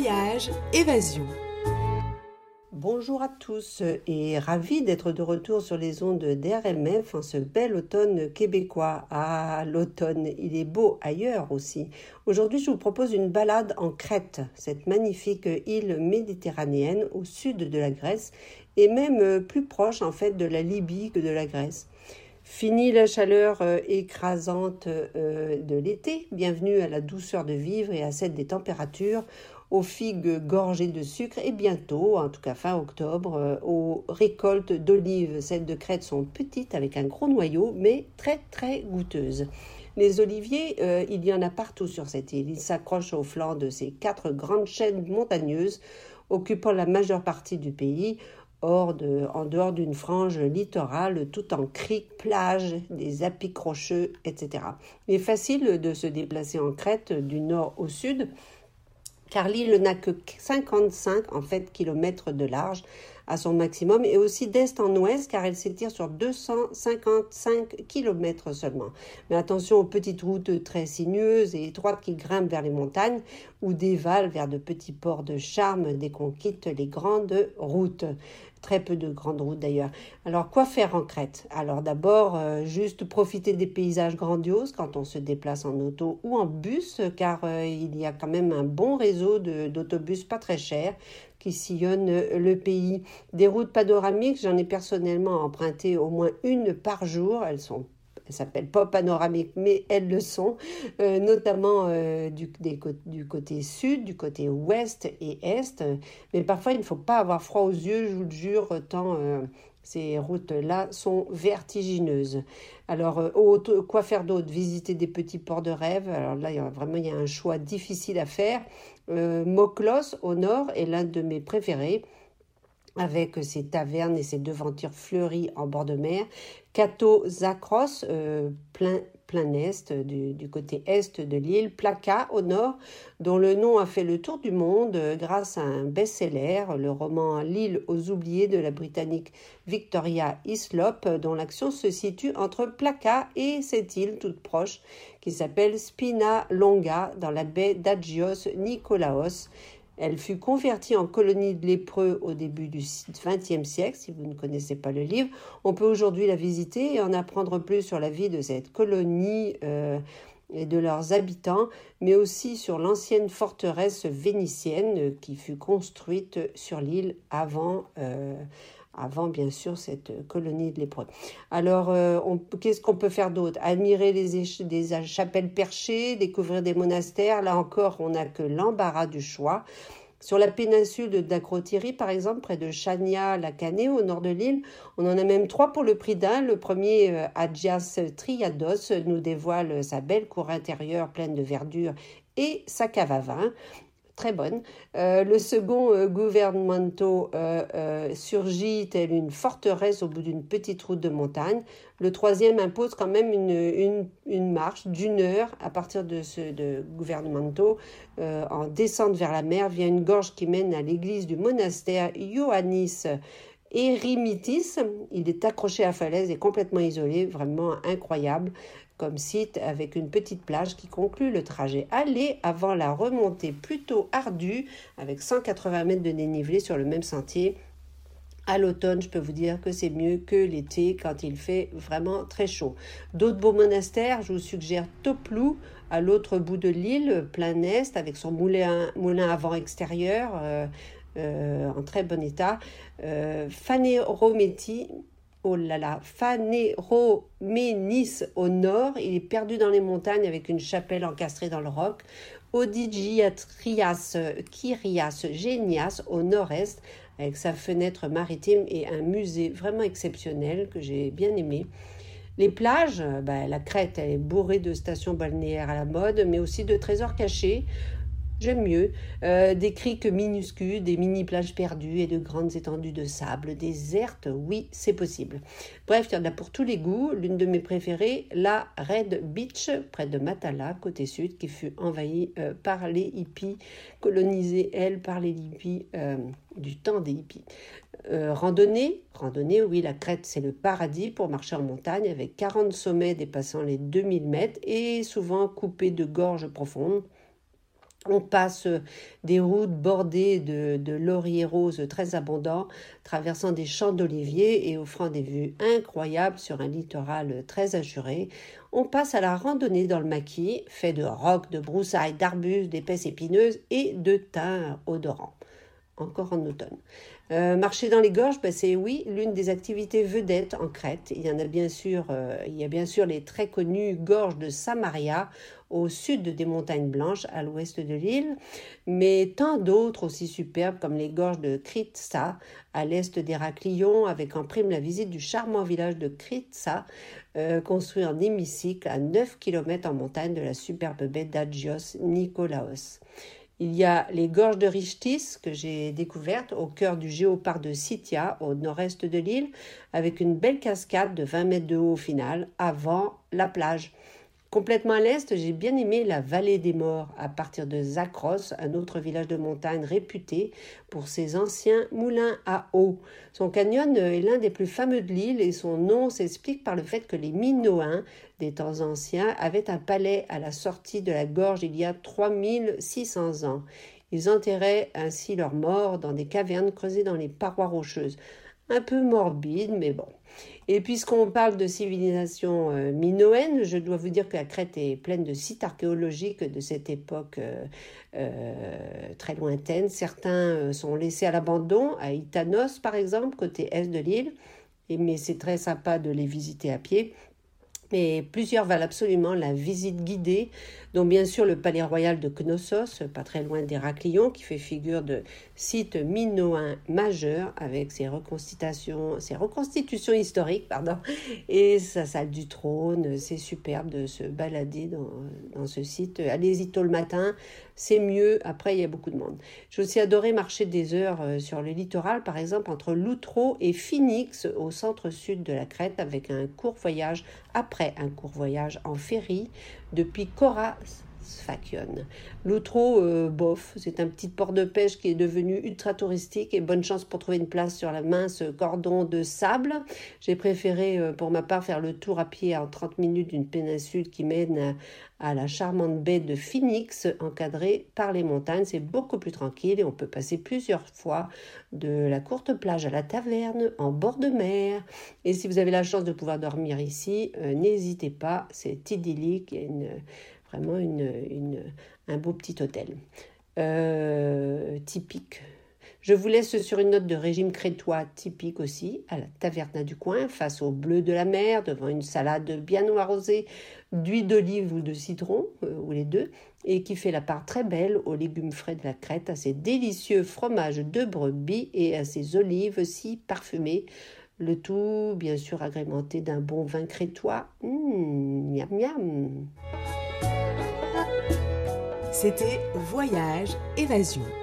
Voyage, évasion. Bonjour à tous et ravi d'être de retour sur les ondes d'RMF en ce bel automne québécois. Ah, l'automne, il est beau ailleurs aussi. Aujourd'hui, je vous propose une balade en Crète, cette magnifique île méditerranéenne au sud de la Grèce et même plus proche en fait de la Libye que de la Grèce. Fini la chaleur euh, écrasante euh, de l'été, bienvenue à la douceur de vivre et à celle des températures, aux figues gorgées de sucre et bientôt, en tout cas fin octobre, euh, aux récoltes d'olives. Celles de Crète sont petites avec un gros noyau, mais très très goûteuses. Les oliviers, il y en a partout sur cette île. Ils s'accrochent au flanc de ces quatre grandes chaînes montagneuses occupant la majeure partie du pays, en dehors d'une frange littorale, tout en criques, plages, des apics rocheux, etc. Il est facile de se déplacer en Crète du nord au sud, car l'île n'a que 55 en kilomètres de large à son maximum et aussi d'est en ouest car elle s'étire sur 255 km seulement. Mais attention aux petites routes très sinueuses et étroites qui grimpent vers les montagnes ou dévalent vers de petits ports de charme dès qu'on quitte les grandes routes. Très peu de grandes routes d'ailleurs. Alors quoi faire en Crète? Alors d'abord, euh, juste profiter des paysages grandioses quand on se déplace en auto ou en bus, car euh, il y a quand même un bon réseau d'autobus pas très chers qui sillonnent le pays. Des routes panoramiques, j'en ai personnellement emprunté au moins une par jour. Elles sont elles s'appellent pas panoramiques, mais elles le sont, euh, notamment euh, du, côté sud, du côté ouest et est. Mais parfois, il ne faut pas avoir froid aux yeux, je vous le jure, tant euh, ces routes-là sont vertigineuses. Alors, quoi faire d'autre? Visiter des petits ports de rêve? Alors là, vraiment, il y a un choix difficile à faire. Moklos, au nord, est l'un de mes préférés avec ses tavernes et ses devantures fleuries en bord de mer. Kato Zakros, euh, plein, plein est, du, côté est de l'île, Plaka au nord, dont le nom a fait le tour du monde euh, grâce à un best-seller, le roman L'île aux oubliés de la britannique Victoria Islop, dont l'action se situe entre Plaka et cette île toute proche qui s'appelle Spina Longa dans la baie d'Agios Nikolaos elle fut convertie en colonie de lépreux au début du XXe siècle. Si vous ne connaissez pas le livre, on peut aujourd'hui la visiter et en apprendre plus sur la vie de cette colonie euh, et de leurs habitants, mais aussi sur l'ancienne forteresse vénitienne qui fut construite sur l'île avant. Euh, avant bien sûr cette colonie de lépreux. Alors, euh, qu'est-ce qu'on peut faire d'autre? Admirer les des chapelles perchées, découvrir des monastères. Là encore, on n'a que l'embarras du choix. Sur la péninsule d'Akrotiri, par exemple, près de Chania, la Canée, au nord de l'île, on en a même trois pour le prix d'un. Le premier, euh, Adjias Triados, nous dévoile sa belle cour intérieure pleine de verdure et sa cave à vin très bonne. Euh, le second, euh, Governmento, euh, surgit tel une forteresse au bout d'une petite route de montagne. Le troisième impose quand même une, marche d'une heure à partir de ce de Governmento en descente vers la mer via une gorge qui mène à l'église du monastère Ioannis Erimitis. Il est accroché à falaise et complètement isolé, vraiment incroyable comme site avec une petite plage qui conclut le trajet aller avant la remontée plutôt ardue avec 180 mètres de dénivelé sur le même sentier. À l'automne, je peux vous dire que c'est mieux que l'été quand il fait vraiment très chaud. D'autres beaux monastères, je vous suggère Toplou à l'autre bout de l'île, plein est, avec son moulin, moulin avant extérieur. Euh, euh, en très bon état. Euh, Fanerometi, oh là là, Phanéroménis au nord, il est perdu dans les montagnes avec une chapelle encastrée dans le roc. Odigiatrias Kyrias Genias au nord-est, avec sa fenêtre maritime et un musée vraiment exceptionnel que j'ai bien aimé. Les plages, bah, la Crète, elle est bourrée de stations balnéaires à la mode, mais aussi de trésors cachés j'aime mieux. Euh, des criques minuscules, des mini-plages perdues et de grandes étendues de sable désertes, oui, c'est possible. Bref, il y en a pour tous les goûts. L'une de mes préférées, la Red Beach, près de Matala, côté sud, qui fut envahie euh, par les hippies, colonisée, elle, par les hippies euh, du temps des hippies. randonnée, randonnée, oui, la crête, c'est le paradis pour marcher en montagne avec 40 sommets dépassant les 2000 mètres et souvent coupés de gorges profondes On passe des routes bordées de, lauriers roses très abondants, traversant des champs d'oliviers et offrant des vues incroyables sur un littoral très azuré. On passe à la randonnée dans le maquis, fait de rocs, de broussailles, d'arbustes, d'épaisses épineuses et de thym odorant encore en automne. Euh, marcher dans les gorges, ben, c'est oui l'une des activités vedettes en Crète. Il y en a bien sûr, euh, a bien sûr les très connues gorges de Samaria au sud des montagnes blanches, à l'ouest de l'île, mais tant d'autres aussi superbes comme les gorges de Kritsa à l'est d'Héraclion, avec en prime la visite du charmant village de Kritsa, euh, construit en hémicycle à 9 km en montagne de la superbe baie d'Agios Nikolaos. Il y a les gorges de Richtis que j'ai découvertes au cœur du géoparc de Sitia au nord-est de l'île avec une belle cascade de 20 mètres de haut au final avant la plage. Complètement à l'est, j'ai bien aimé la vallée des morts à partir de Zakros, un autre village de montagne réputé pour ses anciens moulins à eau. Son canyon est l'un des plus fameux de l'île et son nom s'explique par le fait que les Minoens des temps anciens avaient un palais à la sortie de la gorge il y a 3600 ans. Ils enterraient ainsi leurs morts dans des cavernes creusées dans les parois rocheuses. Un peu morbide, mais bon. Et puisqu'on parle de civilisation euh, minoenne, je dois vous dire que la Crète est pleine de sites archéologiques de cette époque euh, euh, très lointaine. Certains sont laissés à l'abandon, à Itanos par exemple, côté est de l'île, mais c'est très sympa de les visiter à pied. Mais plusieurs valent absolument la visite guidée, dont bien sûr le palais royal de Knossos, pas très loin d'Héraclion, qui fait figure de site minoen majeur avec ses reconstitutions, historiques, pardon, et sa salle du trône. C'est superbe de se balader dans, dans ce site. Allez-y tôt le matin, c'est mieux. Après, il y a beaucoup de monde. J'ai aussi adoré marcher des heures euh, sur le littoral, par exemple entre Loutro et Phoenix, au centre-sud de la Crète, avec un court voyage, après un court voyage en ferry, depuis Cora Sfakion. L'outro, euh, bof, c'est un petit port de pêche qui est devenu ultra touristique et bonne chance pour trouver une place sur la mince cordon de sable. J'ai préféré euh, pour ma part faire le tour à pied en 30 minutes d'une péninsule qui mène à, la charmante baie de Phoenix encadrée par les montagnes. C'est beaucoup plus tranquille et on peut passer plusieurs fois de la courte plage à la taverne en bord de mer. Et si vous avez la chance de pouvoir dormir ici, euh, n'hésitez pas, c'est idyllique. Une Vraiment une, un beau petit hôtel. Euh, typique. Je vous laisse sur une note de régime crétois typique aussi, à la taverna du coin, face au bleu de la mer, devant une salade bien arrosée d'huile d'olive ou de citron, euh, ou les deux, et qui fait la part très belle aux légumes frais de la Crète, à ses délicieux fromages de brebis et à ses olives si parfumées. Le tout, bien sûr, agrémenté d'un bon vin crétois. Mmh, miam miam. C'était Voyage Évasion.